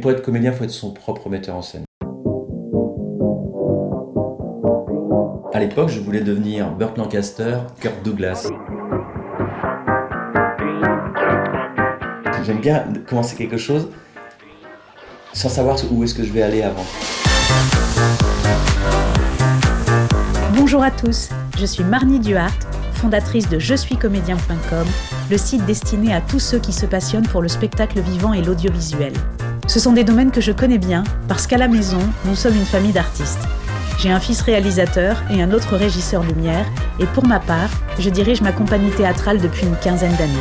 Pour être comédien, il faut être son propre metteur en scène. À l'époque, je voulais devenir Burt Lancaster, Kirk Douglas. J'aime bien commencer quelque chose sans savoir où est-ce que je vais aller avant. Bonjour à tous, je suis Marnie Duhart, fondatrice de je suis comédien.com, le site destiné à tous ceux qui se passionnent pour le spectacle vivant et l'audiovisuel. Ce sont des domaines que je connais bien parce qu'à la maison, nous sommes une famille d'artistes. J'ai un fils réalisateur et un autre régisseur lumière, et pour ma part, je dirige ma compagnie théâtrale depuis une quinzaine d'années.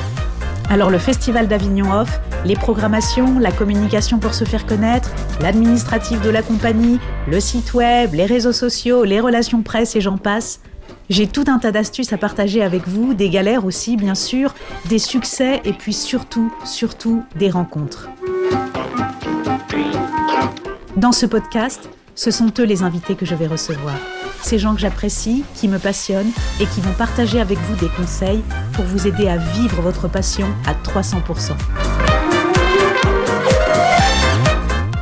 Alors le Festival d'Avignon Off, les programmations, la communication pour se faire connaître, l'administratif de la compagnie, le site web, les réseaux sociaux, les relations presse et j'en passe. J'ai tout un tas d'astuces à partager avec vous, des galères aussi bien sûr, des succès et puis surtout, surtout des rencontres. Dans ce podcast, ce sont eux les invités que je vais recevoir. Ces gens que j'apprécie, qui me passionnent et qui vont partager avec vous des conseils pour vous aider à vivre votre passion à 300%.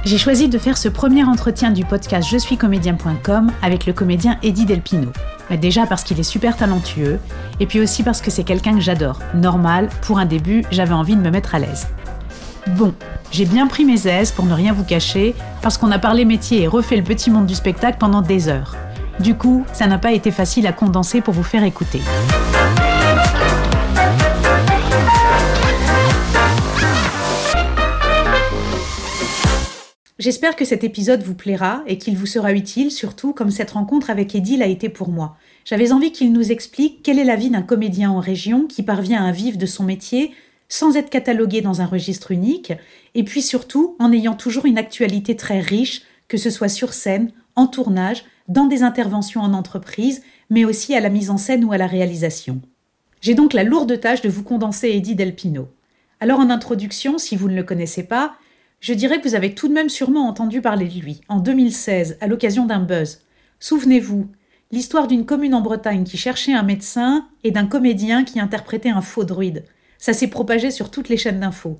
J'ai choisi de faire ce premier entretien du podcast Je suis comédien.com avec le comédien Eddie Delpino. Déjà parce qu'il est super talentueux, et puis aussi parce que c'est quelqu'un que j'adore. Normal, pour un début, j'avais envie de me mettre à l'aise. Bon, j'ai bien pris mes aises pour ne rien vous cacher, parce qu'on a parlé métier et refait le petit monde du spectacle pendant des heures. Du coup, ça n'a pas été facile à condenser pour vous faire écouter. J'espère que cet épisode vous plaira et qu'il vous sera utile, surtout comme cette rencontre avec Eddie l'a été pour moi. J'avais envie qu'il nous explique quelle est la vie d'un comédien en région qui parvient à vivre de son métier sans être catalogué dans un registre unique, et puis surtout en ayant toujours une actualité très riche, que ce soit sur scène, en tournage, dans des interventions en entreprise, mais aussi à la mise en scène ou à la réalisation. J'ai donc la lourde tâche de vous condenser Eddie Delpino. Alors en introduction, si vous ne le connaissez pas, je dirais que vous avez tout de même sûrement entendu parler de lui, en 2016, à l'occasion d'un buzz. Souvenez-vous, l'histoire d'une commune en Bretagne qui cherchait un médecin et d'un comédien qui interprétait un faux druide. Ça s'est propagé sur toutes les chaînes d'infos.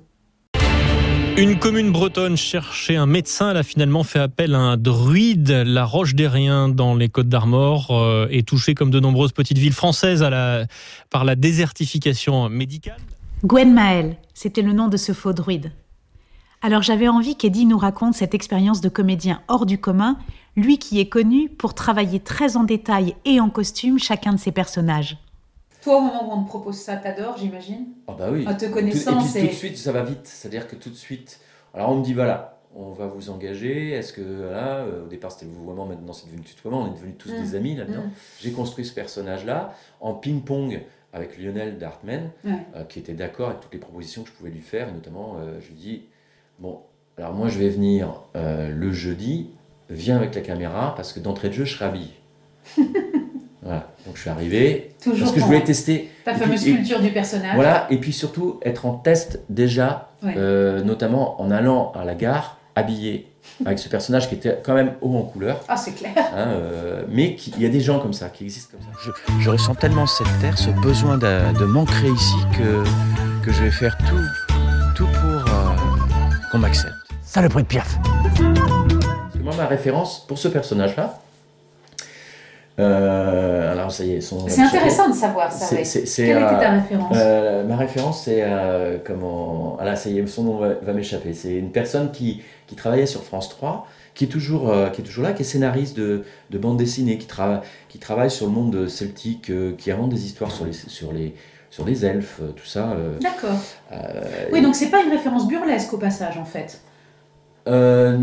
Une commune bretonne cherchait un médecin. Elle a finalement fait appel à un druide. La Roche des Riens, dans les Côtes d'Armor, euh, est touchée comme de nombreuses petites villes françaises par la désertification médicale. Gwen Maël, c'était le nom de ce faux druide. Alors j'avais envie qu'Eddie nous raconte cette expérience de comédien hors du commun, lui qui est connu pour travailler très en détail et en costume chacun de ses personnages. Toi, au moment où on te propose ça, t'adores, j'imagine Ah bah oui. En te connaissant, et tout de suite, ça va vite. C'est-à-dire que tout de suite... Alors on me dit, voilà, on va vous engager. Est-ce que, voilà, euh, au départ c'était le vouvoiement, maintenant c'est devenu tutoiement. On est devenus tous des mm. amis là-dedans. Mm. J'ai construit ce personnage-là en ping-pong avec Lionel Dartman, euh, qui était d'accord avec toutes les propositions que je pouvais lui faire. Et notamment, euh, je lui dis, bon, alors moi je vais venir le jeudi, viens avec la caméra, parce que d'entrée de jeu, je serai habillé. Voilà. Donc je suis arrivé Toujours parce que je voulais tester ta fameuse culture du personnage. Voilà, et puis surtout être en test déjà, euh, notamment en allant à la gare habillé avec ce personnage qui était quand même haut en couleur. Ah, c'est clair. Hein, euh, mais il y a des gens comme ça, qui existent comme ça. Je, ressens tellement cette terre, ce besoin de, m'ancrer ici que, que je vais faire tout, tout pour euh, qu'on m'accepte. Ça le prix de piaf. Moi, ma référence pour ce personnage-là, euh, alors ça y est, C'est intéressant de savoir ça. Quelle était ta référence? euh, Ma référence, c'est euh, comment Ah là, ça y est, son nom va, m'échapper. C'est une personne qui, qui travaillait sur France 3, qui est toujours, qui est toujours là, qui est scénariste de, de bande dessinée, qui, travaille qui travaille sur le monde celtique, qui invente des histoires sur les, sur les, sur les elfes, tout ça. D'accord. oui, donc c'est pas une référence burlesque au passage, en fait. Euh,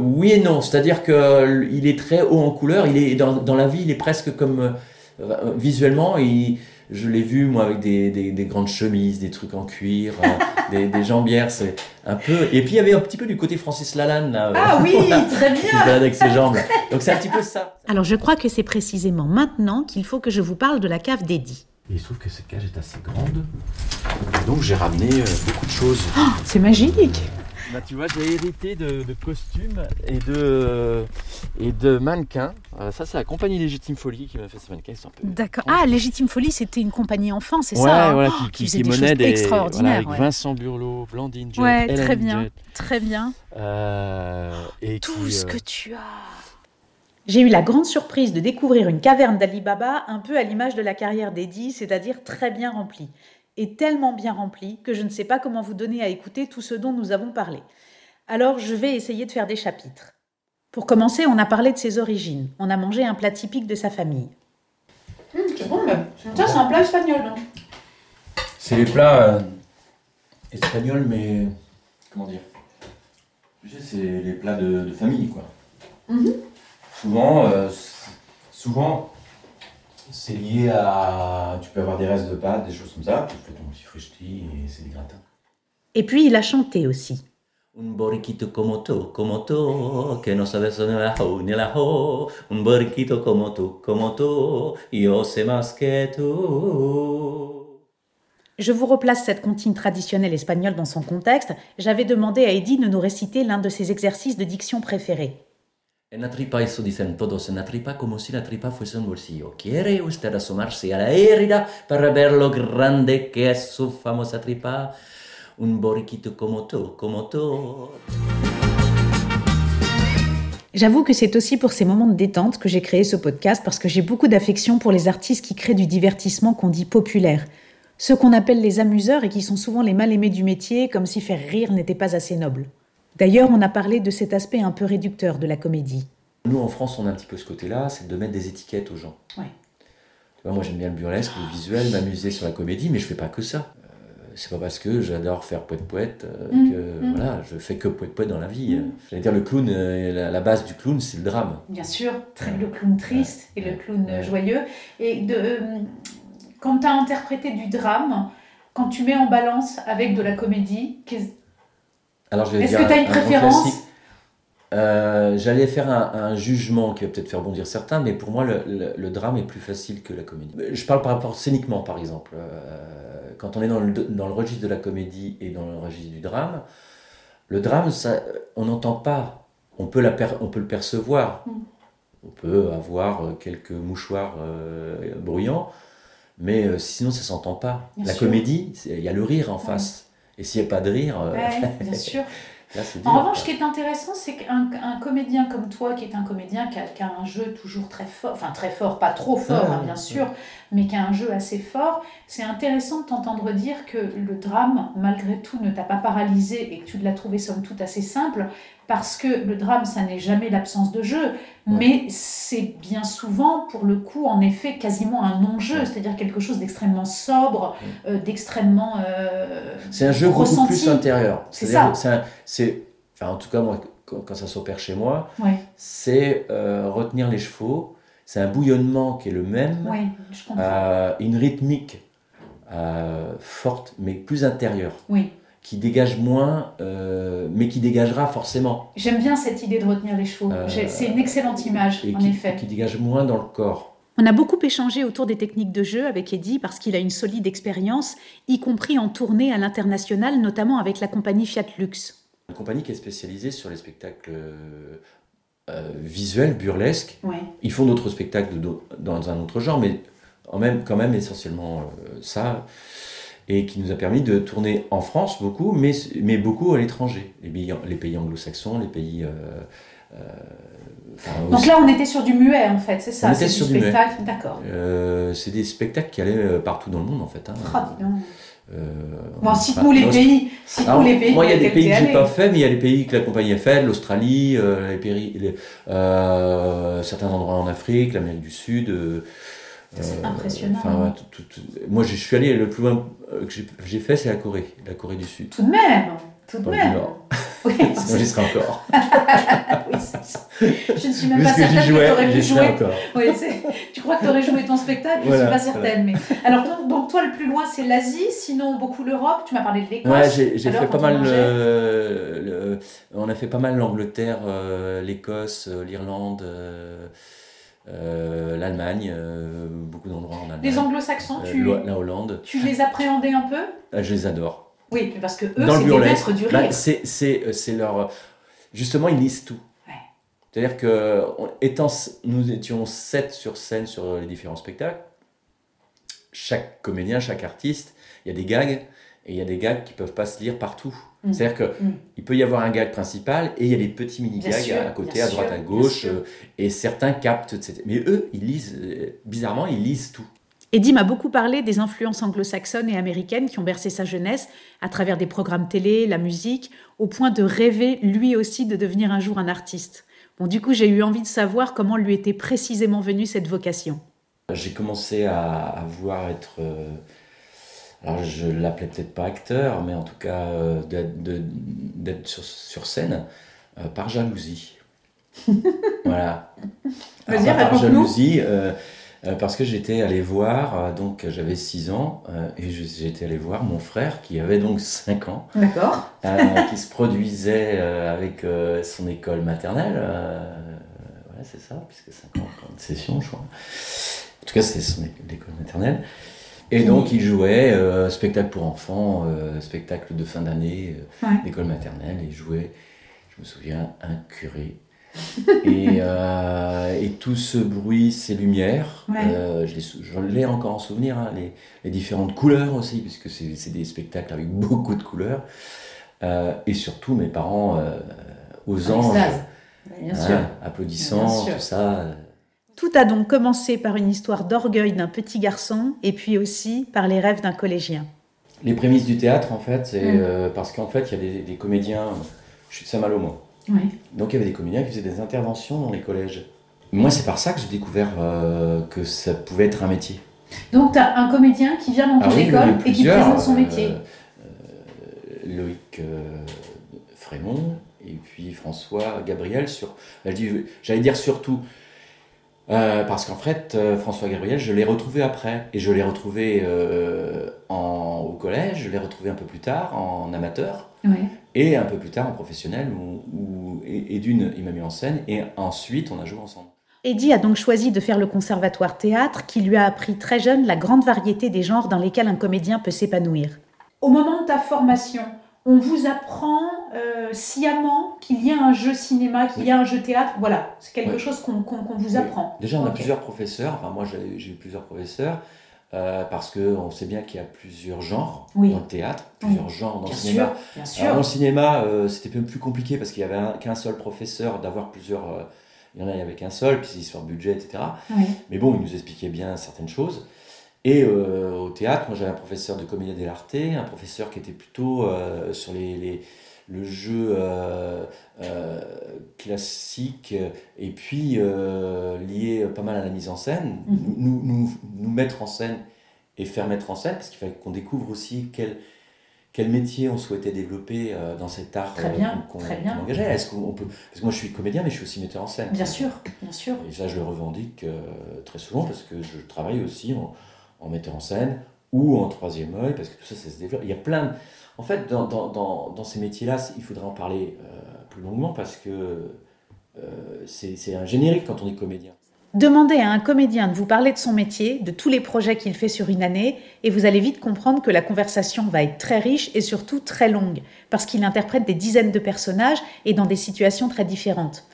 oui et non, c'est-à-dire qu'il est très haut en couleur, il est dans, dans la vie, il est presque comme euh, visuellement, il, je l'ai vu moi avec des, des, grandes chemises, des trucs en cuir, euh, des, des, jambières, c'est un peu. Et puis il y avait un petit peu du côté Francis Lalanne là. Ah oui, très bien. avec ses jambes. Donc c'est un petit peu ça. Alors je crois que c'est précisément maintenant qu'il faut que je vous parle de la cave d'Eddie. il se trouve que cette cage est assez grande, donc j'ai ramené beaucoup de choses. Oh, c'est magique Bah, tu vois, j'ai hérité de, costumes et de, et de mannequins. Euh, ça, c'est la compagnie Légitime Folie qui m'a fait ces mannequins. D'accord. Ah, Légitime Folie, c'était une compagnie enfant, c'est ça Ouais, hein qui, oh, qui, qui, des des, extraordinaires. avec Vincent Burlot, Blandine Jet, Ouais, très bien, très bien. Euh, et Tout ce que tu as. J'ai eu la grande surprise de découvrir une caverne d'Ali Baba un peu à l'image de la carrière d'Eddie, c'est-à-dire très bien remplie. Et tellement bien remplie que je ne sais pas comment vous donner à écouter tout ce dont nous avons parlé. Alors je vais essayer de faire des chapitres. Pour commencer, on a parlé de ses origines. On a mangé un plat typique de sa famille. Hum, c'est bon, Ça, c'est un plat espagnol, non? C'est les plats euh, espagnols, mais. Comment dire? Tu sais, c'est les plats de, famille, quoi. Mhm souvent, euh, souvent c'est lié à. Tu peux avoir des restes de pâtes, des choses comme ça. Tu fais ton petit frusti et c'est des gratins. Et puis il a chanté aussi. Un borriquito como tú, como tú, que no sabes ni la ho ni la ho. Un borriquito como tú, como tú, yo sé más que tú. Je vous replace cette comptine traditionnelle espagnole dans son contexte. J'avais demandé à Eddie de nous réciter l'un de ses exercices de diction préférés. En la tripa, eso dicen todos, en la tripa como si la tripa fuese un bolsillo. ¿Quiere usted asomarse a la herida para ver lo grande que es su famosa tripa? Un borriquito como tú, como tú. J'avoue que c'est aussi pour ces moments de détente que j'ai créé ce podcast parce que j'ai beaucoup d'affection pour les artistes qui créent du divertissement qu'on dit populaire. Ceux qu'on appelle les amuseurs et qui sont souvent les mal aimés du métier, comme si faire rire n'était pas assez noble. D'ailleurs, on a parlé de cet aspect un peu réducteur de la comédie. Nous, en France, on a un petit peu ce côté-là, c'est de mettre des étiquettes aux gens. moi, j'aime bien le burlesque, le visuel, m'amuser sur la comédie, mais je fais pas que ça. Euh, c'est pas parce que j'adore faire poète poète euh, mmh, que mmh. voilà, je fais que poète poète dans la vie. Mmh. J'allais dire le clown, euh, la, base du clown, c'est le drame. Bien sûr, le clown triste et le clown joyeux. Et de, quand tu as interprété du drame, quand tu mets en balance avec de la comédie, est-ce que tu as une préférence euh, J'allais faire un, jugement qui va peut-être faire bondir certains, mais pour moi, le, drame est plus facile que la comédie. Je parle par rapport scéniquement, par exemple. Euh, quand on est dans le, dans le registre de la comédie et dans le registre du drame, le drame, ça, on n'entend pas. On peut, la on peut le percevoir. Mm. On peut avoir quelques mouchoirs euh, bruyants, mais sinon, ça s'entend pas. la comédie, il y a le rire en face. Et s'il n'y a pas de rire. Euh, bien sûr. en revanche, ce qui est intéressant, c'est qu'un comédien comme toi, qui est un comédien qui a, un jeu toujours très fort, enfin très fort, pas trop fort, hein, bien sûr, mais qui a un jeu assez fort, c'est intéressant de t'entendre dire que le drame, malgré tout, ne t'a pas paralysé et que tu l'as trouvé somme toute assez simple, parce que le drame, ça n'est jamais l'absence de jeu, mais c'est bien souvent, pour le coup, en effet, quasiment un non-jeu, c'est-à-dire quelque chose d'extrêmement sobre, euh, d'extrêmement. Euh, c'est un jeu beaucoup plus intérieur. C'est ça. C'est, enfin, en tout cas, moi, quand, ça s'opère chez moi, c'est euh, retenir les chevaux. C'est un bouillonnement qui est le même, une rythmique forte, mais plus intérieure. Oui qui dégage moins, euh, mais qui dégagera forcément. J'aime bien cette idée de retenir les chevaux. Euh, c'est une excellente image, en qui, effet. Qui dégage moins dans le corps. On a beaucoup échangé autour des techniques de jeu avec Eddie parce qu'il a une solide expérience, y compris en tournée à l'international, notamment avec la compagnie Fiat Lux. Une compagnie qui est spécialisée sur les spectacles euh, visuels, burlesques. Ils font d'autres spectacles dans un autre genre, mais même, quand même essentiellement ça et qui nous a permis de tourner en France beaucoup, mais, mais beaucoup à l'étranger, les pays, les pays anglo-saxons, les pays... Euh, euh, Donc là, on était sur du muet, en fait, c'est ça On était sur du, spectacle, d'accord. Euh, c'est des spectacles qui allaient partout dans le monde, en fait. Hein. Oh, bon, cite-nous les pays. Cite les pays. Moi, il y a des pays que j'ai pas fait, mais il y a les pays que la compagnie a fait, l'Australie, les pays, certains endroits en Afrique, l'Amérique du Sud. C'est impressionnant. moi, je suis allé le plus loin euh, que j'ai fait, c'est la Corée, la Corée du Sud. Tout de même, tout de même. Oui, Sinon, j'y serais encore. oui, je ne suis même pas certaine que tu aurais pu jouer. Encore. Oui, tu crois que tu aurais joué ton spectacle Je ne suis pas certaine. Mais... Alors, donc, toi, le plus loin, c'est l'Asie, sinon beaucoup l'Europe. Tu m'as parlé de l'Écosse. Ouais, j'ai fait pas mal. le... On a fait pas mal l'Angleterre, euh, l'Écosse, euh, l'Irlande. Euh, l'Allemagne, beaucoup d'endroits en Allemagne. Les anglo-saxons, tu... la Hollande. Tu les appréhendais un peu? Je les adore. Oui, parce que eux, c'est les maîtres du bah, rire. c'est leur. Justement, ils lisent tout. C'est-à-dire que, étant, nous étions sept sur scène sur les différents spectacles, chaque comédien, chaque artiste, il y a des gags, et il y a des gags qui ne peuvent pas se lire partout. Mm. C'est-à-dire qu'il mm. peut y avoir un gag principal et il y a des petits mini-gags à côté, à droite, à gauche, euh, et certains captent, etc. Mais eux, ils lisent, euh, bizarrement, ils lisent tout. Eddie m'a beaucoup parlé des influences anglo-saxonnes et américaines qui ont bercé sa jeunesse à travers des programmes télé, la musique, au point de rêver lui aussi de devenir un jour un artiste. Bon, du coup, j'ai eu envie de savoir comment lui était précisément venue cette vocation. J'ai commencé à, voir être. Euh, alors je l'appelais peut-être pas acteur, mais en tout cas euh, d'être sur, scène euh, par jalousie. voilà. par jalousie, euh, parce que j'étais allé voir, donc j'avais 6 ans, et j'étais allé voir mon frère qui avait donc 5 ans. D'accord. qui se produisait avec son école maternelle. ouais, c'est ça, puisque 5 ans, de session, je crois. En tout cas, c'était son école maternelle. Et donc, il jouait euh, spectacle pour enfants, euh, spectacle de fin d'année, euh, école maternelle, et il jouait, je me souviens, un curé. et, et, tout ce bruit, ces lumières, je l'ai encore en souvenir, hein, les, les, différentes couleurs aussi, puisque c'est des spectacles avec beaucoup de couleurs. et surtout, mes parents aux anges, hein, applaudissant, tout ça. Tout a donc commencé par une histoire d'orgueil d'un petit garçon et puis aussi par les rêves d'un collégien. Les prémices du théâtre, en fait, c'est euh, parce qu'en fait, il y a des, comédiens. Je suis de Saint-Malo, Oui. Donc, il y avait des comédiens qui faisaient des interventions dans les collèges. Moi, c'est par ça que j'ai découvert euh, que ça pouvait être un métier. Donc, tu as un comédien qui vient dans ton ah école et qui présente son métier. Euh, Loïc Frémont et puis François Gabriel sur. J'allais dire surtout euh, parce qu'en fait, euh, François Gabriel, je l'ai retrouvé après. Et je l'ai retrouvé euh, en, au collège, je l'ai retrouvé un peu plus tard en amateur. Et un peu plus tard en professionnel. Où, et, d'une, il m'a mis en scène. Et ensuite, on a joué ensemble. Eddie a donc choisi de faire le conservatoire théâtre qui lui a appris très jeune la grande variété des genres dans lesquels un comédien peut s'épanouir. Au moment de ta formation, on vous apprend euh, sciemment qu'il y a un jeu cinéma, qu'il y a un jeu théâtre. Voilà, c'est quelque chose qu'on vous apprend. Déjà, on a plusieurs professeurs. Enfin, moi, j'ai eu plusieurs professeurs. Euh, parce qu'on sait bien qu'il y a plusieurs genres dans le théâtre, plusieurs genres dans le cinéma. bien sûr. dans le cinéma, euh, c'était un peu plus compliqué parce qu'il n'y avait qu'un seul professeur, d'avoir plusieurs. il y en a, il y avait qu'un seul, puis histoire de budget, etc. Mais bon, il nous expliquait bien certaines choses. Et euh, au théâtre, moi j'avais un professeur de comédie dell'arte, un professeur qui était plutôt euh, sur les, les, le jeu euh, classique et puis lié pas mal à la mise en scène, mhm. nous, nous, nous, mettre en scène et faire mettre en scène, parce qu'il fallait qu'on découvre aussi quel, quel métier on souhaitait développer dans cet art qu'on qu engageait. Est-ce qu'on peut parce que moi je suis comédien mais je suis aussi metteur en scène. Bien sûr, bien sûr. Et ça je le revendique très souvent parce que je travaille aussi en, en metteur en scène ou en troisième œil, parce que tout ça, ça se développe. Il y a plein de... En fait, dans, dans, dans, ces métiers-là, il faudrait en parler euh, plus longuement, parce que euh, c'est un générique quand on est comédien. Demandez à un comédien de vous parler de son métier, de tous les projets qu'il fait sur une année, et vous allez vite comprendre que la conversation va être très riche et surtout très longue, parce qu'il interprète des dizaines de personnages et dans des situations très différentes.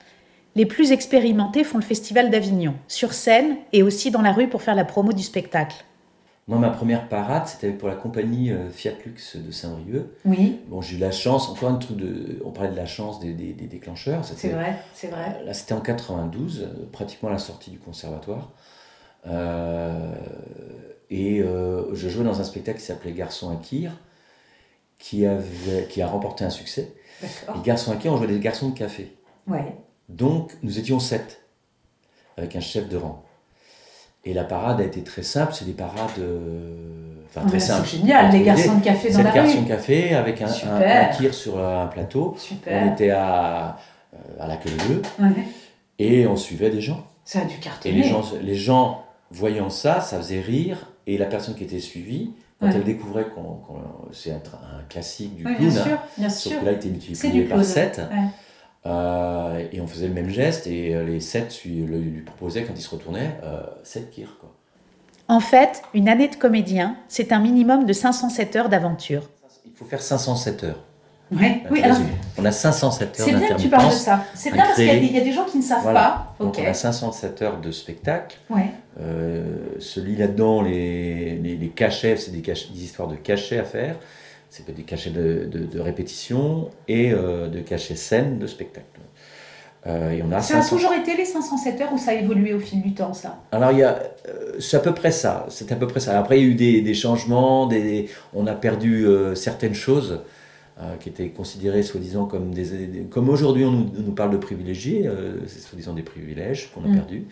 Les plus expérimentés font le Festival d'Avignon, sur scène et aussi dans la rue pour faire la promo du spectacle. Moi, ma première parade, c'était pour la compagnie euh, Fiat Lux de Saint-Brieuc. Oui. Bon, j'ai eu la chance, encore un truc de. On parlait de la chance des, des, déclencheurs. C'est vrai, c'est vrai. Là, c'était en 92, euh, pratiquement à la sortie du conservatoire. Euh, et je jouais dans un spectacle qui s'appelait Garçon à Kir, qui, avait, qui a remporté un succès. D'accord. Et Garçon à Kir, on jouait des garçons de café. Ouais. Donc, nous étions sept, avec un chef de rang. Et la parade a été très simple, c'est des parades. Euh, enfin, très simples. C'est génial, des garçons de café dans la rue. garçons de café avec un, un, sur un plateau. Super. On était à, euh, à la queue de Et on suivait des gens. Ça a dû cartonner. Et les gens, les gens, voyant ça, ça faisait rire. Et la personne qui était suivie, quand elle découvrait qu'on, c'est un, classique du clown, bien sûr, bien sûr. sauf que là, il était multiplié par 7. Euh, et on faisait le même geste et euh, les sept lui, lui proposaient quand il se retournait euh, 7 kirs. Quoi. En fait, une année de comédien, c'est un minimum de 507 heures d'aventure. Il faut faire 507 heures. Ouais. Oui, alors, on a 507 heures C'est bien que tu parles de ça. C'est bien parce qu'il y, a des gens qui ne savent pas. Donc on a 507 heures de spectacle. Ouais. Euh, celui là-dedans, les, les, cachets, c'est des, des, histoires de cachets à faire. C'est des cachets de, de, répétition et euh, de cachets scènes de spectacle. Euh, et on a ça a toujours été les 507 heures ou ça a évolué au fil du temps, ça? Alors, il y a, c'est à peu près ça. C'est à peu près ça. Après, il y a eu des, des changements, des, on a perdu certaines choses. Euh, qui étaient considérés soi-disant comme des, comme aujourd'hui on nous, parle de privilégiés, euh, c'est soi-disant des privilèges qu'on a mm. perdus.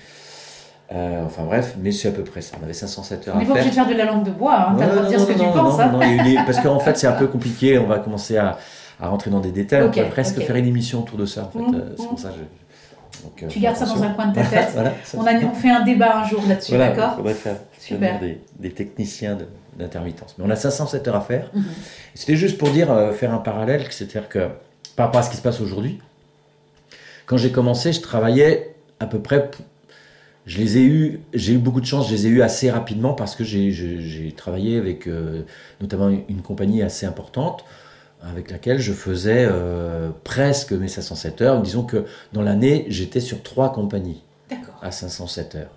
Euh, enfin bref, mais c'est à peu près ça. On avait 507 heures à faire. Mais faut de faire de la langue de bois, hein. t'as le droit de dire ce que tu penses. Hein. parce qu'en fait c'est un peu compliqué, on va commencer à, à rentrer dans des détails, on pourrait presque faire une émission autour de ça en fait. C'est pour ça donc, tu gardes ça dans un coin de ta tête. on, a, on fait un débat un jour là-dessus, d'accord Il faudrait faire Super. Des, des techniciens d'intermittence. Mais on a 507 heures à faire. Mhm. C'était juste pour dire, euh, faire un parallèle, c'est-à-dire que par rapport à ce qui se passe aujourd'hui, quand j'ai commencé, je travaillais à peu près. Je les ai eu, j'ai eu beaucoup de chance, je les ai eu assez rapidement parce que j'ai travaillé avec euh, notamment une compagnie assez importante avec laquelle je faisais euh, presque mes 507 heures. Disons que dans l'année, j'étais sur trois compagnies à 507 heures.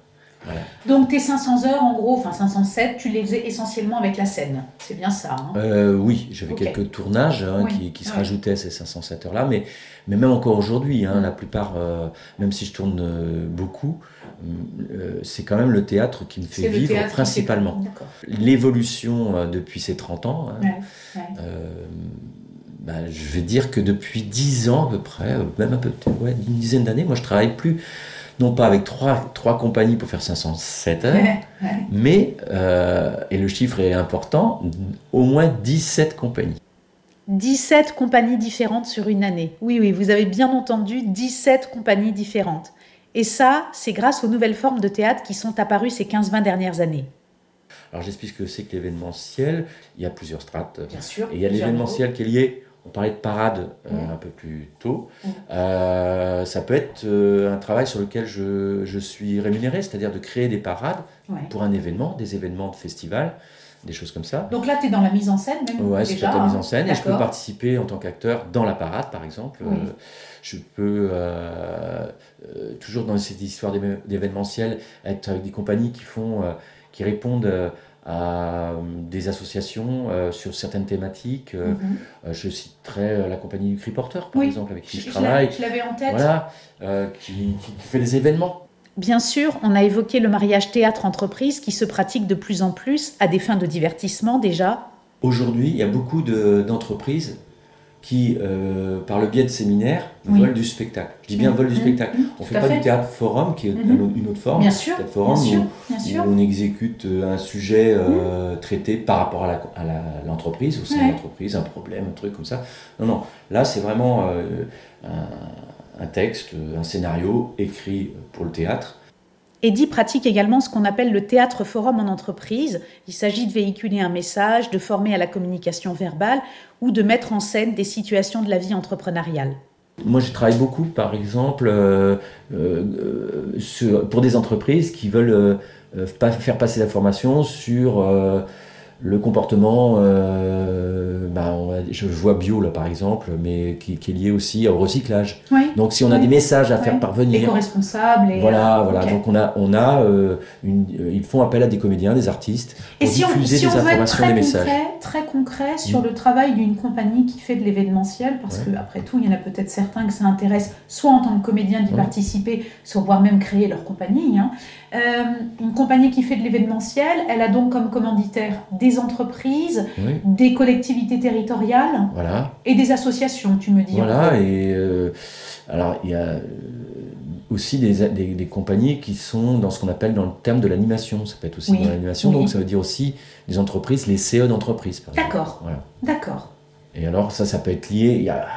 Donc tes 500 heures, en gros, enfin 507, tu les faisais essentiellement avec la scène. C'est bien ça hein? Euh, Oui, j'avais quelques tournages hein, qui, se rajoutaient à ces 507 heures-là, mais, mais même encore aujourd'hui, hein, la plupart, euh, même si je tourne euh, c'est quand même le théâtre qui me fait vivre principalement. L'évolution depuis ces 30 ans, bah, je vais dire que depuis 10 ans à peu près, même un peu, ouais, une dizaine d'années, moi je travaille plus non pas avec trois, trois compagnies pour faire 507 heures, mais, euh, et le chiffre est important, au moins 17 compagnies. 17 compagnies différentes sur une année. Oui, oui, vous avez bien entendu, 17 compagnies différentes. Et ça, c'est grâce aux nouvelles formes de théâtre qui sont apparues ces 15-20 dernières années. Alors j'explique ce que c'est que l'événementiel. Il y a plusieurs strates. Bien sûr. Et il y a l'événementiel qui est lié on parlait de parade euh, mm. un peu plus tôt. Mm. Euh, ça peut être euh, un travail sur lequel je, suis rémunéré, c'est-à-dire de créer des parades pour un événement, des événements de festival, des choses comme ça. Donc là, tu es dans la mise en scène même Ouais, c'est la mise en scène. Et je peux participer en tant qu'acteur dans la parade, par exemple. Je peux, toujours dans cette histoire d'événementiel, être avec des compagnies qui font, qui répondent à des associations euh, sur certaines thématiques. Euh, mhm. euh, je citerai la compagnie du Cri Porteur, par exemple, avec qui je, travaille. Je l'avais en tête. Voilà, qui, fait des événements. Bien sûr, on a évoqué le mariage théâtre-entreprise qui se pratique de plus en plus à des fins de divertissement déjà. Aujourd'hui, il y a beaucoup d'entreprises qui, euh, par le biais de séminaires, volent du spectacle. Je dis bien volent du spectacle. On ne fait pas du théâtre forum, qui est mmh. une autre forme. Bien sûr. Théâtre forum, où, on exécute euh, un sujet euh, traité par rapport à l'entreprise, la, au sein de l'entreprise, un problème, un truc comme ça. Non, non. Là, c'est vraiment un, un, texte, un scénario écrit pour le théâtre Eddy pratique également ce qu'on appelle le théâtre forum en entreprise. Il s'agit de véhiculer un message, de former à la communication verbale ou de mettre en scène des situations de la vie entrepreneuriale. Moi, je travaille beaucoup, par exemple, euh, euh, pour des entreprises qui veulent euh, faire passer la formation sur le comportement, euh, bah, je vois bio là par exemple, mais qui, est lié aussi au recyclage. Donc si on a des messages à faire parvenir, éco-responsables. Voilà, euh, voilà. Donc on a, on a, euh, une, ils font appel à des comédiens, des artistes pour diffuser des informations, des messages. Très concret sur mm. le travail d'une compagnie qui fait de l'événementiel, parce que après tout, il y en a peut-être certains que ça intéresse, soit en tant que comédien d'y participer, soit voire même créer leur compagnie. Hein. une compagnie qui fait de l'événementiel, elle a donc comme commanditaire des des entreprises, des collectivités territoriales et des associations, tu me dis. Voilà, et euh, alors il y a euh, aussi des, des, compagnies qui sont dans ce qu'on appelle dans le terme de l'animation. Ça peut être aussi dans l'animation, donc ça veut dire aussi des entreprises, les CE d'entreprise. D'accord. D'accord. Et alors ça, ça peut être lié. Il y a,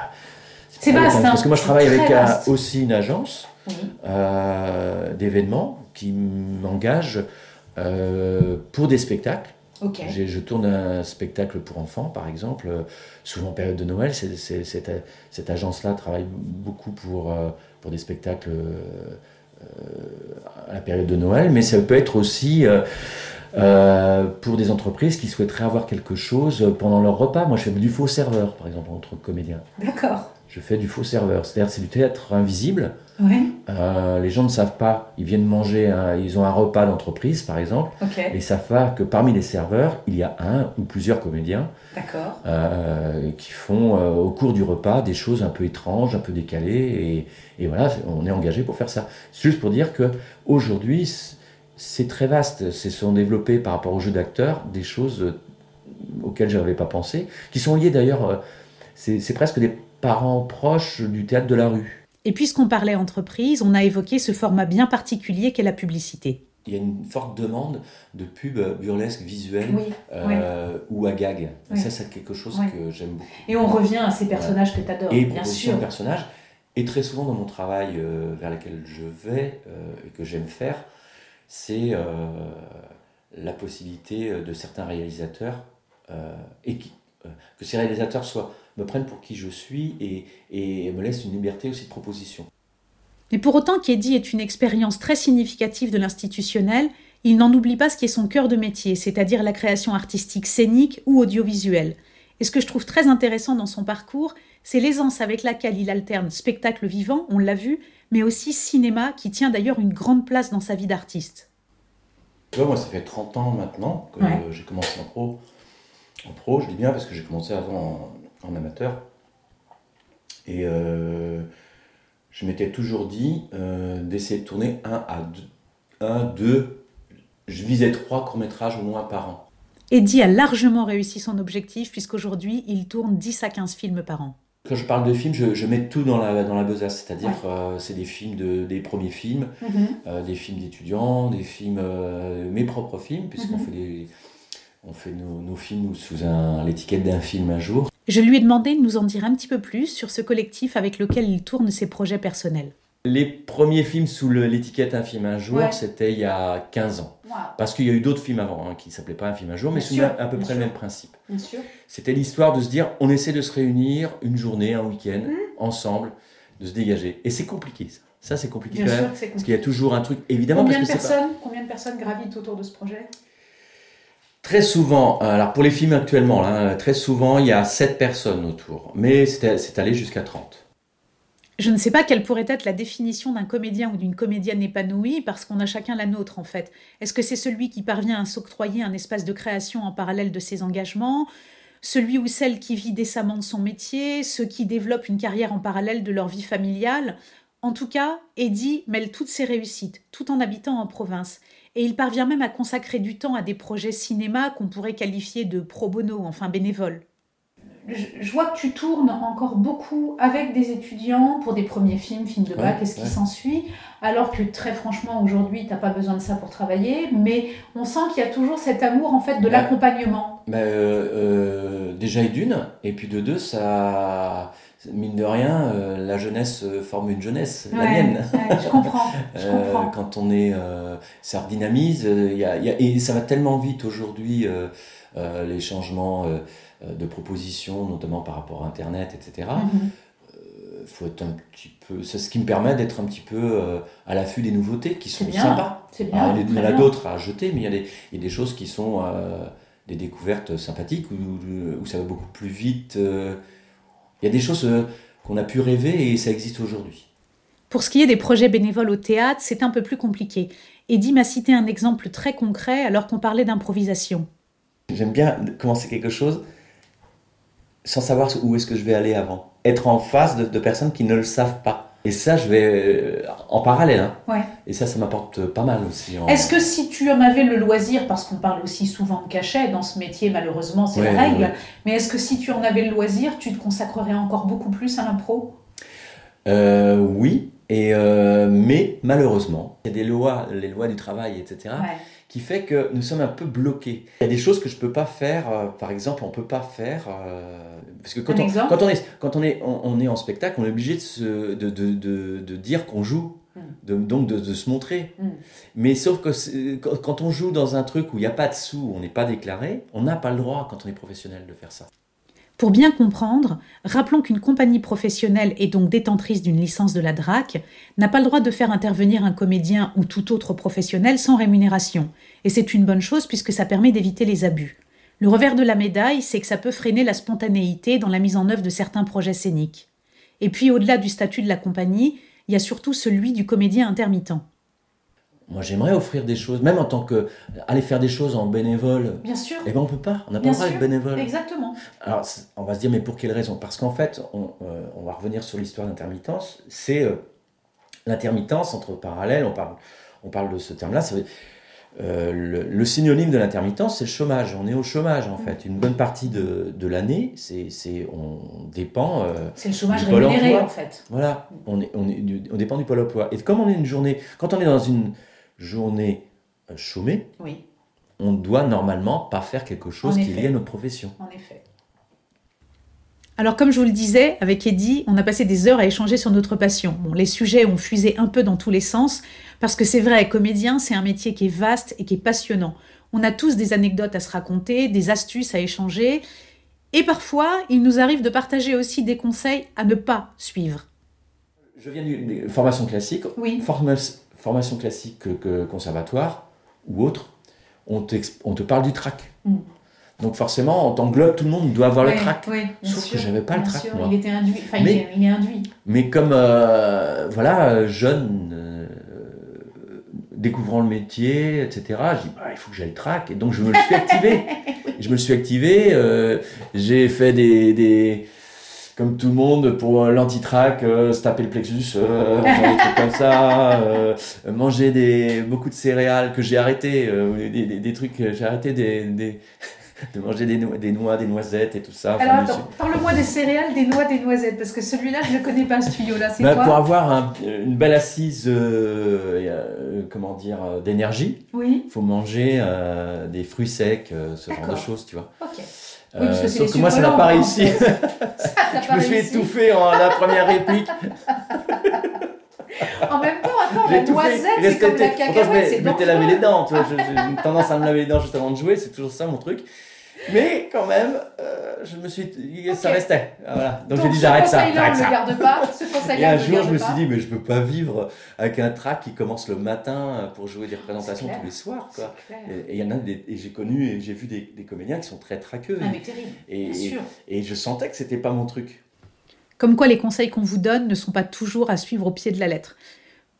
c'est vaste. Hein. Parce que moi, je travaille avec euh, aussi une agence d'événements qui m'engage pour des spectacles je tourne un spectacle pour enfants, par exemple, souvent en période de Noël. cette, agence-là travaille beaucoup pour, euh, pour des spectacles euh, à la période de Noël, mais ça peut être aussi Euh, pour des entreprises qui souhaiteraient avoir quelque chose pendant leur repas. Moi, je fais du faux serveur, par exemple, entre comédiens. D'accord. Je fais du faux serveur, c'est-à-dire c'est du théâtre invisible. Oui. Euh, les gens ne savent pas, ils viennent manger, ils ont un repas d'entreprise, par exemple, et ils savent pas que parmi les serveurs, il y a un ou plusieurs comédiens euh, qui font au cours du repas des choses un peu étranges, un peu décalées, et, et voilà, on est engagé pour faire ça. Juste pour dire que aujourd'hui c'est très vaste. Se sont développés par rapport au jeu d'acteurs des choses euh, auxquelles je n'avais pas pensé, qui sont liées d'ailleurs, euh, c'est presque des parents proches du théâtre de la rue. Et puisqu'on parlait entreprise, on a évoqué ce format bien particulier qu'est la publicité. Il y a une forte demande de pubs burlesques visuelles euh, ou à gag. Ça, c'est quelque chose que j'aime beaucoup. Et on revient à ces personnages que tu adores, et bien sûr. personnages. Et très souvent dans mon travail vers lequel je vais et que j'aime faire, c'est euh, la possibilité euh, de certains réalisateurs euh, et que ces réalisateurs soient, me prennent pour qui je suis et, me laissent une liberté aussi de proposition. Mais pour autant qu'Eddie est une expérience très significative de l'institutionnel, il n'en oublie pas ce qui est son cœur de métier, c'est-à-dire la création artistique scénique ou audiovisuelle. Et ce que je trouve très intéressant dans son parcours, c'est l'aisance avec laquelle il alterne spectacle vivant, on l'a vu, mais aussi cinéma, qui tient d'ailleurs une grande place dans sa vie d'artiste. Tu vois, moi, ça fait 30 ans maintenant que j'ai commencé en pro. En pro, je dis bien parce que j'ai commencé avant en, amateur. Et euh, je m'étais toujours dit euh, d'essayer de tourner un à deux, un, deux, je visais trois courts-métrages au moins par an. Eddie a largement réussi son objectif puisqu'aujourd'hui, il tourne 10 à 15 films par an. Quand je parle de films, je, mets tout dans la, dans la besace, c'est-à-dire euh, c'est des films, de, des premiers films, mhm. euh, des films d'étudiants, des films, euh, mes propres films, puisqu'on mhm. fait, des, on fait nos, nos films sous l'étiquette d'un film un jour. Je lui ai demandé de nous en dire un petit peu plus sur ce collectif avec lequel il tourne ses projets personnels. Les premiers films sous l'étiquette Un film un jour, c'était il y a 15 ans. Parce qu'il y a eu d'autres films avant hein, qui ne s'appelaient pas Un film un jour, mais c'est à peu près le même principe. C'était l'histoire de se dire on essaie de se réunir une journée, un week-end, mmh. ensemble, de se dégager. Et c'est compliqué ça. Ça, c'est compliqué quand même. Parce qu'il y a toujours un truc, évidemment. Combien, de personnes, combien de personnes gravitent autour de ce projet? Très souvent, alors pour les films actuellement, hein, très souvent, il y a 7 personnes autour. Mais c'est allé jusqu'à 30. Je ne sais pas quelle pourrait être la définition d'un comédien ou d'une comédienne épanouie, parce qu'on a chacun la nôtre en fait. Est-ce que c'est celui qui parvient à s'octroyer un espace de création en parallèle de ses engagements celui ou celle qui vit décemment de son métier, ceux qui développent une carrière en parallèle de leur vie familiale? En tout cas, Eddie mêle toutes ses réussites, tout en habitant en province. Et il parvient même à consacrer du temps à des projets cinéma qu'on pourrait qualifier de pro bono, enfin bénévoles je, vois que tu tournes encore beaucoup avec des étudiants pour des premiers films, films de bac, qu'est-ce qui s'ensuit, alors que très franchement aujourd'hui tu n'as pas besoin de ça pour travailler, mais on sent qu'il y a toujours cet amour en fait de l'accompagnement. Bah, euh, euh, déjà et d'une, et puis de deux, ça mine de rien, euh, la jeunesse forme une jeunesse, la mienne. je comprends. Je comprends. quand on est, ça redynamise, y a, et ça va tellement vite aujourd'hui, les changements euh, de propositions, notamment par rapport à Internet, etc. Mhm. Euh, faut être un petit peu. C'est ce qui me permet d'être un petit peu euh, à l'affût des nouveautés qui sont sympas. C'est bien. il y en a d'autres à jeter, mais il y, a des, il y a des choses qui sont des découvertes sympathiques où, ça va beaucoup plus vite. Il y a des choses qu'on a pu rêver et ça existe aujourd'hui. Pour ce qui est des projets bénévoles au théâtre, c'est un peu plus compliqué. Eddie m'a cité un exemple très concret alors qu'on parlait d'improvisation. J'aime bien commencer quelque chose sans savoir où est-ce que je vais aller avant. Être en face de, personnes qui ne le savent pas. Et ça, je vais euh, en parallèle. Hein. Ouais. Et ça, ça m'apporte pas mal aussi. Est-ce que si tu en avais le loisir, parce qu'on parle aussi souvent de cachet dans ce métier, malheureusement, c'est la règle, mais est-ce que si tu en avais le loisir, tu te consacrerais encore beaucoup plus à l'impro? Euh, Oui, et euh, mais malheureusement, il y a des lois, les lois du travail, etc. Qui fait que nous sommes un peu bloqués. Il y a des choses que je ne peux pas faire, euh, par exemple, on ne peut pas faire... Euh, parce que quand on, quand on, est, quand on, est, on, est en spectacle, on est obligé de, se, de, de, de, dire qu'on joue, hmm. de, donc de, se montrer. Hmm. Mais sauf que quand on joue dans un truc où il n'y a pas de sous, on n'est pas déclaré, on n'a pas le droit, quand on est professionnel, de faire ça. Pour bien comprendre, rappelons qu'une compagnie professionnelle et donc détentrice d'une licence de la DRAC n'a pas le droit de faire intervenir un comédien ou tout autre professionnel sans rémunération. Et c'est une bonne chose puisque ça permet d'éviter les abus. Le revers de la médaille, c'est que ça peut freiner la spontanéité dans la mise en œuvre de certains projets scéniques. Et puis au-delà du statut de la compagnie, il y a surtout celui du comédien intermittent. Moi, j'aimerais offrir des choses, même en tant que aller faire des choses en bénévole. Bien sûr. Eh ben, on peut pas. On n'a pas le droit d'être bénévole. Exactement. Alors, on va se dire, mais pour quelle raison? Parce qu'en fait, on, euh, on, va revenir sur l'histoire d'intermittence. C'est euh, l'intermittence entre parallèles. On parle, on parle de ce terme-là. Euh, le, synonyme de l'intermittence, c'est le chômage. On est au chômage, en fait. Une bonne partie de, de l'année, c'est, on dépend. c'est le chômage rémunéré, en fait. Voilà. On, est, on, est, on dépend du pôle emploi. Et comme on est une journée, quand on est dans une journée euh, chômée, oui. on doit normalement pas faire quelque chose qui est lié à notre profession. En effet. Alors comme je vous le disais, avec Eddie, on a passé des heures à échanger sur notre passion. Bon, les sujets ont fusé un peu dans tous les sens, parce que c'est vrai, comédien, c'est un métier qui est vaste et qui est passionnant. On a tous des anecdotes à se raconter, des astuces à échanger, et parfois, il nous arrive de partager aussi des conseils à ne pas suivre. Je viens d'une formation classique. Oui formation classique que, conservatoire ou autre, on, on te parle du trac. Mm. Donc forcément, on t'englobe, tout le monde doit avoir le trac. Sauf sûr, que j'avais pas le trac, moi. Il était induit. Enfin, mais, il, est, induit. Mais comme, euh, voilà, jeune, euh, découvrant le métier, etc., je dis, bah, il faut que j'aie le trac. Et donc, je me le suis activé. je me le suis activé. Euh, j'ai fait des, des comme tout le monde, pour l'antitrac, euh, se taper le plexus, euh, des trucs comme ça, euh, manger des, beaucoup de céréales que j'ai arrêté, euh, des, des, des, trucs, j'ai arrêté des, des de manger des, noix, des noix, des noisettes et tout ça. Alors attends, parle-moi des céréales, des noix, des noisettes, parce que celui-là, je ne connais pas, ce tuyau-là, c'est bah, quoi Pour avoir une belle assise, comment dire, d'énergie, il faut manger des fruits secs, ce genre de choses, tu vois. Ok. Oui, parce que euh, sauf que moi, ça n'a pas réussi. je me suis étouffé en la première réplique. en même temps, attends, la noisette, c'est comme la cacahuète, Je m'étais lavé les dents, tu vois, j'ai une tendance à me laver les dents juste avant de jouer, c'est toujours ça mon truc. Mais quand même, euh, je me suis, ça restait. Voilà. Donc, j'ai dit j'arrête ça. J'arrête ça. Garde pas, et un jour, je me suis dit mais je peux pas vivre avec un track qui commence le matin pour jouer des représentations tous les soirs. Quoi. Et il y en a des, et j'ai connu et j'ai vu des, des, comédiens qui sont très traqueux. Ah, mais terrible. Et, Bien sûr. et, je sentais que c'était pas mon truc. Comme quoi les conseils qu'on vous donne ne sont pas toujours à suivre au pied de la lettre.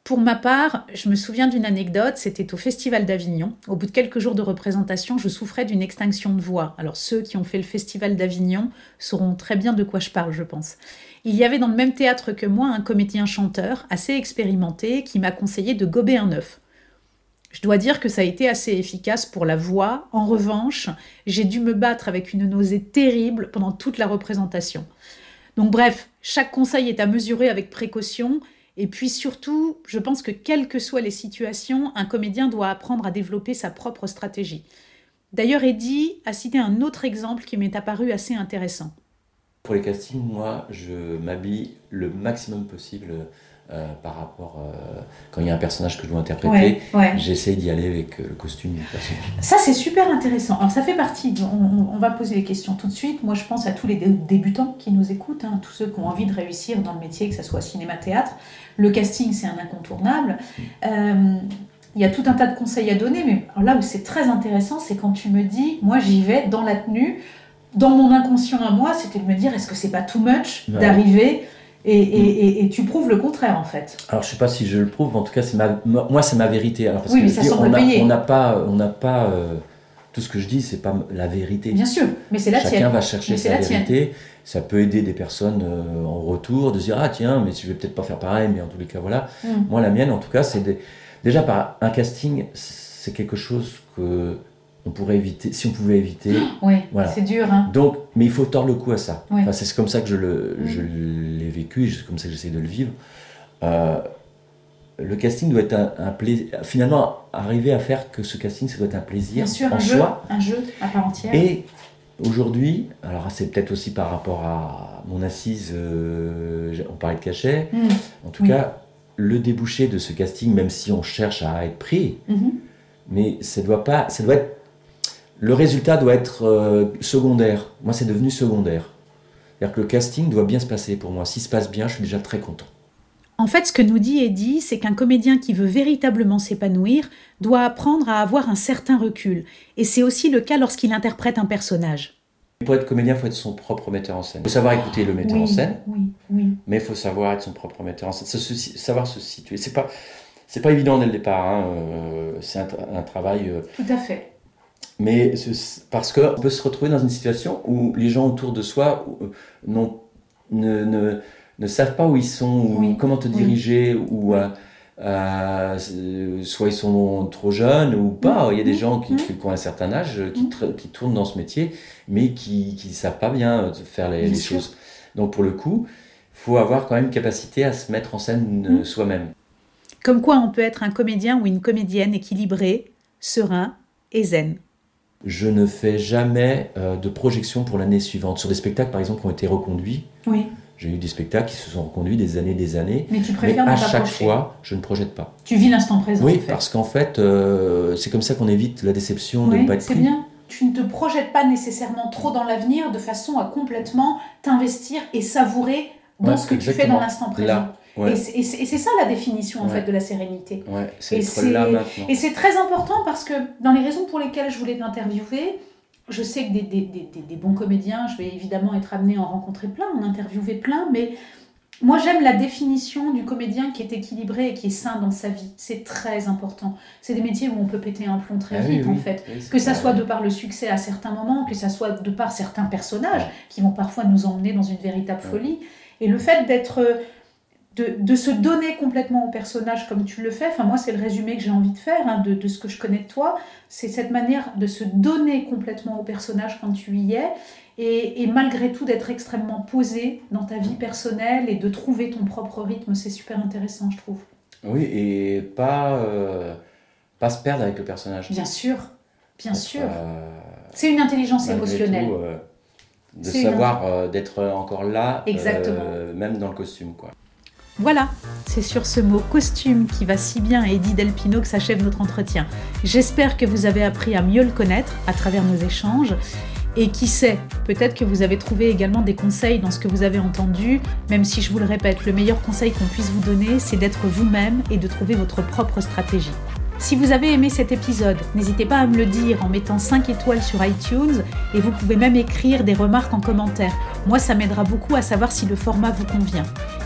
Pour ma part, je me souviens d'une anecdote, c'était au Festival d'Avignon. Au bout de quelques jours de représentation, je souffrais d'une extinction de voix. Alors ceux qui ont fait le Festival d'Avignon sauront très bien de quoi je parle, je pense. Il y avait dans le même théâtre que moi un comédien-chanteur assez expérimenté qui m'a conseillé de gober un œuf. Je dois dire que ça a été assez efficace pour la voix. En revanche, j'ai dû me battre avec une nausée terrible pendant toute la représentation. Donc bref, chaque conseil est à mesurer avec précaution et puis surtout, je pense que quelles que soient les situations, un comédien doit apprendre à développer sa propre stratégie. D'ailleurs, Eddie a cité un autre exemple qui m'est apparu assez intéressant. Pour les castings, moi, je m'habille le maximum possible euh, par rapport euh, quand il y a un personnage que je dois interpréter, j'essaie d'y aller avec euh, le costume du personnage. Ça c'est super intéressant. Alors ça fait partie. On, va poser les questions tout de suite. Moi je pense à tous les débutants qui nous écoutent, hein, tous ceux qui ont envie de réussir dans le métier, que ce soit cinéma, théâtre. Le casting c'est un incontournable. il y a tout un tas de conseils à donner, mais là où c'est très intéressant, c'est quand tu me dis, moi j'y vais dans la tenue. Dans mon inconscient à moi, c'était de me dire, est-ce que c'est pas too much d'arriver et, tu prouves le contraire en fait. Alors je sais pas si je le prouve, en tout cas c'est ma, moi c'est ma vérité. Alors, parce oui, que mais ça semble on n'a pas, on n'a pas euh, tout ce que je dis, c'est pas la vérité. Bien sûr, mais c'est la Chacun tienne. Chacun va chercher sa vérité. Ça peut aider des personnes euh, en retour de dire ah tiens mais je vais peut-être pas faire pareil, mais en tous les cas voilà. Mm. Moi la mienne en tout cas c'est déjà par un casting c'est quelque chose que on pourrait éviter, si on pouvait éviter. Oui, c'est dur. Hein. Donc, mais il faut tordre le cou à ça. Enfin, c'est comme ça que je, le, je l'ai vécu, c'est comme ça que j'essaie de le vivre. Euh, le casting doit être un, plaisir. Finalement, arriver à faire que ce casting, ça doit être un plaisir Bien sûr, en un soi. Jeu, un jeu à part entière. Et aujourd'hui, alors c'est peut-être aussi par rapport à mon assise, euh, on parlait de cachet. Mmh. En tout cas, le débouché de ce casting, même si on cherche à être pris, mmh. mais ça doit pas, ça doit être le résultat doit être euh, secondaire. Moi, c'est devenu secondaire. C'est-à-dire que le casting doit bien se passer pour moi. S'il se passe bien, je suis déjà très content. En fait, ce que nous dit Eddie, c'est qu'un comédien qui veut véritablement s'épanouir doit apprendre à avoir un certain recul. Et c'est aussi le cas lorsqu'il interprète un personnage. Pour être comédien, il faut être son propre metteur en scène. Il faut savoir écouter le metteur en scène, oui, oui. mais il faut savoir être son propre metteur en scène, savoir se situer. C'est pas, c'est pas évident dès le départ. Hein, euh, c'est un, travail. Euh, Tout à fait. Mais parce qu'on peut se retrouver dans une situation où les gens autour de soi euh, ne, ne ne savent pas où ils sont, ou comment te diriger, ou euh, euh, soit ils sont trop jeunes ou pas. Il y a des gens qui, ont un certain âge, qui, qui, tournent dans ce métier, mais qui ne savent pas bien faire les, choses. Donc pour le coup, il faut avoir quand même capacité à se mettre en scène euh, soi-même. Comme quoi on peut être un comédien ou une comédienne équilibré, serein et zen. Je ne fais jamais de projection pour l'année suivante. Sur des spectacles, par exemple, qui ont été reconduits, oui. J'ai eu des spectacles qui se sont reconduits des années des années. Mais tu préfères à chaque fois, je ne projette pas. Tu vis l'instant présent. Oui, parce qu'en fait, euh, c'est comme ça qu'on évite la déception de ne pas être C'est bien. Tu ne te projettes pas nécessairement trop dans l'avenir de façon à complètement t'investir et savourer dans ce que tu fais dans l'instant présent. Et c'est ça la définition en fait de la sérénité. c'est là maintenant. Et c'est très important parce que dans les raisons pour lesquelles je voulais t'interviewer, je sais que des, bons comédiens, je vais évidemment être amené à en rencontrer plein, en interviewer plein, mais moi j'aime la définition du comédien qui est équilibré et qui est sain dans sa vie. C'est très important. C'est des métiers où on peut péter un plomb très ah vite en fait. que ça soit de par le succès à certains moments, que ça soit de par certains personnages qui vont parfois nous emmener dans une véritable folie. Et le fait d'être de, se donner complètement au personnage comme tu le fais, enfin moi c'est le résumé que j'ai envie de faire hein, de, ce que je connais de toi, c'est cette manière de se donner complètement au personnage quand tu y es, et, malgré tout d'être extrêmement posé dans ta vie personnelle et de trouver ton propre rythme, c'est super intéressant je trouve. Oui, et pas, euh, pas se perdre avec le personnage. Bien sûr, bien sûr. Euh, c'est une intelligence émotionnelle. Euh, de savoir d'être encore là, même dans le costume. quoi. Voilà, c'est sur ce mot costume qui va si bien à Eddie Delpino que s'achève notre entretien. J'espère que vous avez appris à mieux le connaître à travers nos échanges. Et qui sait, peut-être que vous avez trouvé également des conseils dans ce que vous avez entendu, même si je vous le répète, le meilleur conseil qu'on puisse vous donner, c'est d'être vous-même et de trouver votre propre stratégie. Si vous avez aimé cet épisode, n'hésitez pas à me le dire en mettant 5 étoiles sur iTunes et vous pouvez même écrire des remarques en commentaire. Moi, ça m'aidera beaucoup à savoir si le format vous convient.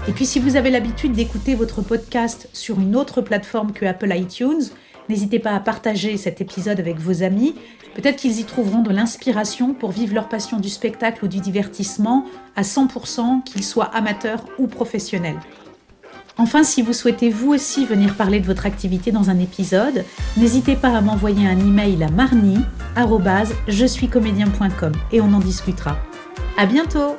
Et puis si vous avez l'habitude d'écouter votre podcast sur une autre plateforme que Apple iTunes, n'hésitez pas à partager cet épisode avec vos amis. Peut-être qu'ils y trouveront de l'inspiration pour vivre leur passion du spectacle ou du divertissement à 100%, qu'ils soient amateurs ou professionnels. Enfin, si vous souhaitez vous aussi venir parler de votre activité dans un épisode, n'hésitez pas à m'envoyer un email à marni@je suis comédien.com et on en discutera. À bientôt.